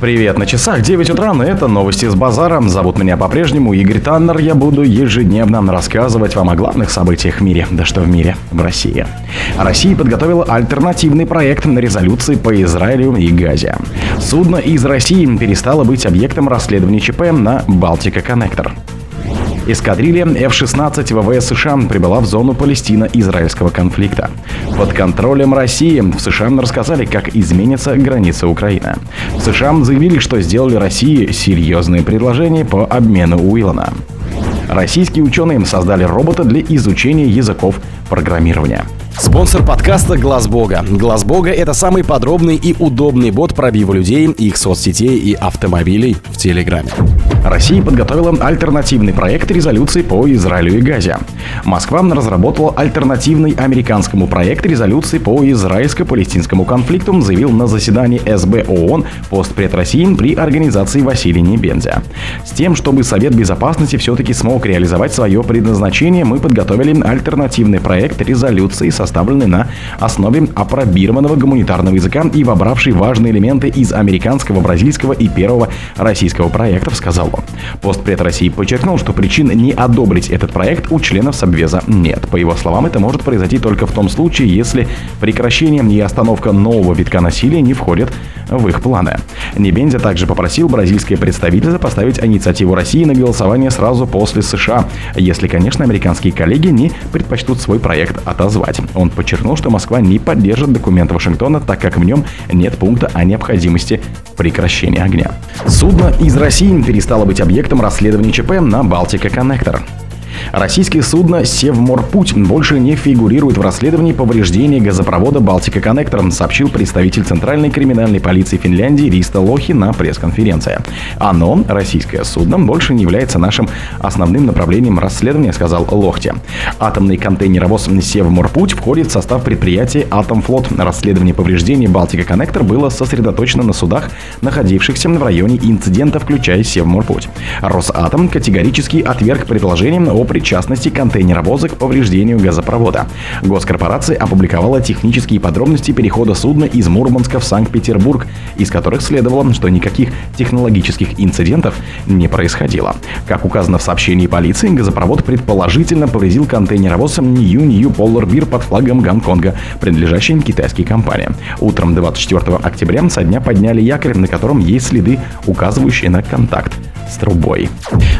Привет, на часах 9 утра, и это новости с базара. Зовут меня по-прежнему Игорь Таннер. Я буду ежедневно рассказывать вам о главных событиях в мире. Да что в мире, в России. Россия подготовила альтернативный проект на резолюции по Израилю и Газе. Судно из России перестало быть объектом расследования ЧП на Балтика Коннектор. Эскадрилья F-16 ВВС США прибыла в зону Палестино-израильского конфликта. Под контролем России в США рассказали, как изменится граница Украины. В США заявили, что сделали России серьезные предложения по обмену Уиллана. Российские ученые создали робота для изучения языков программирования. Спонсор подкаста Глаз Бога. Глаз Бога это самый подробный и удобный бот пробива людей, их соцсетей и автомобилей в Телеграме. Россия подготовила альтернативный проект резолюции по Израилю и Газе. Москва разработала альтернативный американскому проект резолюции по израильско-палестинскому конфликту, заявил на заседании СБ ООН постпред России при организации Василий Небензя. С тем, чтобы Совет Безопасности все-таки смог реализовать свое предназначение, мы подготовили альтернативный проект резолюции, составленный на основе апробированного гуманитарного языка и вобравший важные элементы из американского, бразильского и первого российского проектов, сказал он. Постпред России подчеркнул, что причин не одобрить этот проект у членов Собвеза нет. По его словам, это может произойти только в том случае, если прекращение и остановка нового витка насилия не входят в их планы. Небензя также попросил бразильское представительство поставить инициативу России на голосование сразу после США, если, конечно, американские коллеги не предпочтут свой проект отозвать. Он подчеркнул, что Москва не поддержит документ Вашингтона, так как в нем нет пункта о необходимости прекращения огня. Судно из России перестало быть объектом расследования ЧП на Балтика Коннектор. Российское судно «Севморпуть» больше не фигурирует в расследовании повреждения газопровода «Балтика Коннектор», сообщил представитель Центральной криминальной полиции Финляндии Риста Лохи на пресс-конференции. Оно, российское судно, больше не является нашим основным направлением расследования, сказал Лохти. Атомный контейнеровоз «Севморпуть» входит в состав предприятия «Атомфлот». Расследование повреждений «Балтика Коннектор» было сосредоточено на судах, находившихся в районе инцидента, включая «Севморпуть». Росатом категорически отверг предложение о причастности контейнеровоза к повреждению газопровода. Госкорпорация опубликовала технические подробности перехода судна из Мурманска в Санкт-Петербург, из которых следовало, что никаких технологических инцидентов не происходило. Как указано в сообщении полиции, газопровод предположительно повредил контейнеровоз Нью Нью Polar Beer под флагом Гонконга, принадлежащей китайской компании. Утром 24 октября со дня подняли якорь, на котором есть следы, указывающие на контакт с трубой.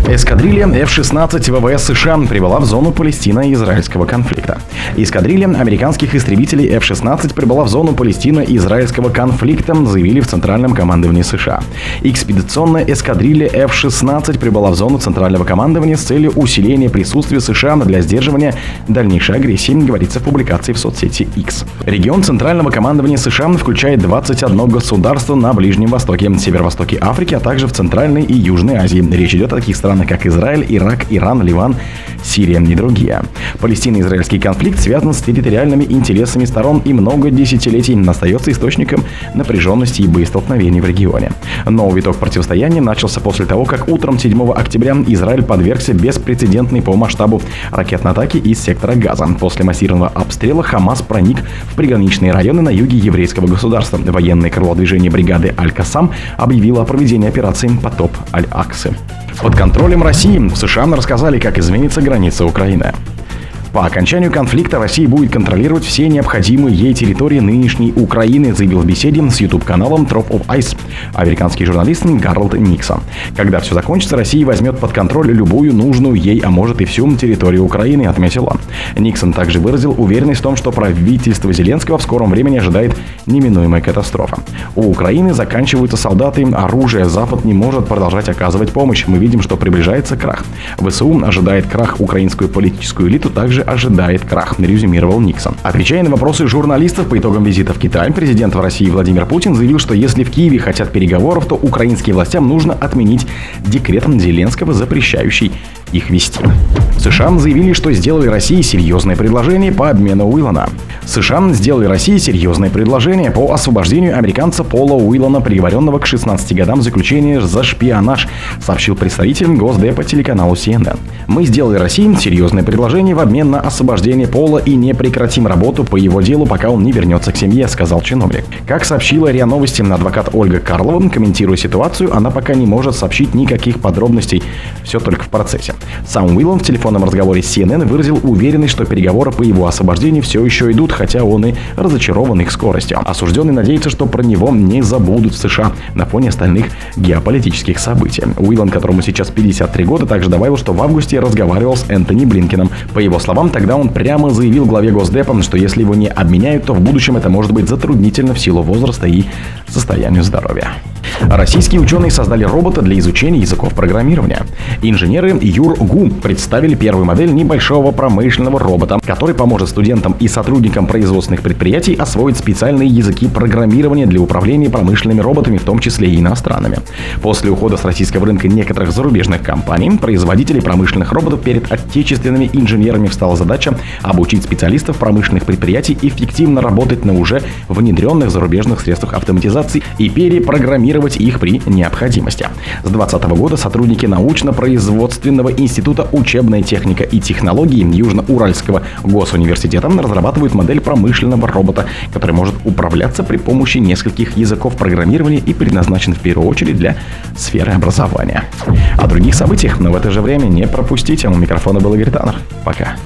Эскадрилья F-16 ВВС США прибыла в зону Палестино-израильского конфликта. Эскадрилья американских истребителей F-16 прибыла в зону Палестино-израильского конфликта, заявили в Центральном командовании США. Экспедиционная эскадрилья F-16 прибыла в зону Центрального командования с целью усиления присутствия США для сдерживания дальнейшей агрессии, говорится в публикации в соцсети X. Регион Центрального командования США включает 21 государство на Ближнем Востоке, Северо-Востоке Африки, а также в Центральной и Южной Азии. Речь идет о таких странах, как Израиль, Ирак, Иран, Ливан, Сирия и другие. Палестино-израильский конфликт связан с территориальными интересами сторон и много десятилетий остается источником напряженности и боестолкновений в регионе. Новый виток противостояния начался после того, как утром 7 октября Израиль подвергся беспрецедентной по масштабу ракетной атаки из сектора Газа. После массированного обстрела Хамас проник в приграничные районы на юге еврейского государства. Военное крыло движения бригады Аль-Касам объявило о проведении операции «Потоп Аль-Аксы». Под контролем России в США рассказали, как изменится граница Украины. По окончанию конфликта Россия будет контролировать все необходимые ей территории нынешней Украины, заявил в беседе с YouTube-каналом Trop of Ice американский журналист Гарольд Никсон. Когда все закончится, Россия возьмет под контроль любую нужную ей, а может и всю территорию Украины, отметил он. Никсон также выразил уверенность в том, что правительство Зеленского в скором времени ожидает неминуемая катастрофа. У Украины заканчиваются солдаты, оружие, Запад не может продолжать оказывать помощь. Мы видим, что приближается крах. ВСУ ожидает крах украинскую политическую элиту, также ожидает крах, резюмировал Никсон. Отвечая на вопросы журналистов по итогам визита в Китай, президент в России Владимир Путин заявил, что если в Киеве хотят переговоров, то украинским властям нужно отменить декрет Зеленского, запрещающий их вести. США заявили, что сделали России серьезное предложение по обмену Уиллана. США сделали России серьезное предложение по освобождению американца Пола Уиллана, приговоренного к 16 годам заключения за шпионаж, сообщил представитель Госдепа телеканалу CNN. Мы сделали России серьезное предложение в обмен на на освобождение Пола и не прекратим работу по его делу, пока он не вернется к семье, сказал чиновник. Как сообщила РИА Новости, адвокат Ольга Карлова, комментируя ситуацию, она пока не может сообщить никаких подробностей, все только в процессе. Сам Уиллан в телефонном разговоре с CNN выразил уверенность, что переговоры по его освобождению все еще идут, хотя он и разочарован их скоростью. Осужденный надеется, что про него не забудут в США на фоне остальных геополитических событий. Уиллан, которому сейчас 53 года, также добавил, что в августе разговаривал с Энтони Блинкином. По его словам, тогда он прямо заявил главе Госдепа, что если его не обменяют, то в будущем это может быть затруднительно в силу возраста и состоянию здоровья. Российские ученые создали робота для изучения языков программирования. Инженеры ЮрГУ представили первую модель небольшого промышленного робота, который поможет студентам и сотрудникам производственных предприятий освоить специальные языки программирования для управления промышленными роботами, в том числе и иностранными. После ухода с российского рынка некоторых зарубежных компаний, производителей промышленных роботов перед отечественными инженерами встала задача обучить специалистов промышленных предприятий эффективно работать на уже внедренных зарубежных средствах автоматизации и перепрограммировать использовать их при необходимости. С 2020 года сотрудники научно-производственного института учебная техника и технологии Южно-Уральского госуниверситета разрабатывают модель промышленного робота, который может управляться при помощи нескольких языков программирования и предназначен в первую очередь для сферы образования. О других событиях, но в это же время не пропустите. У микрофона был Игорь Таннер. Пока.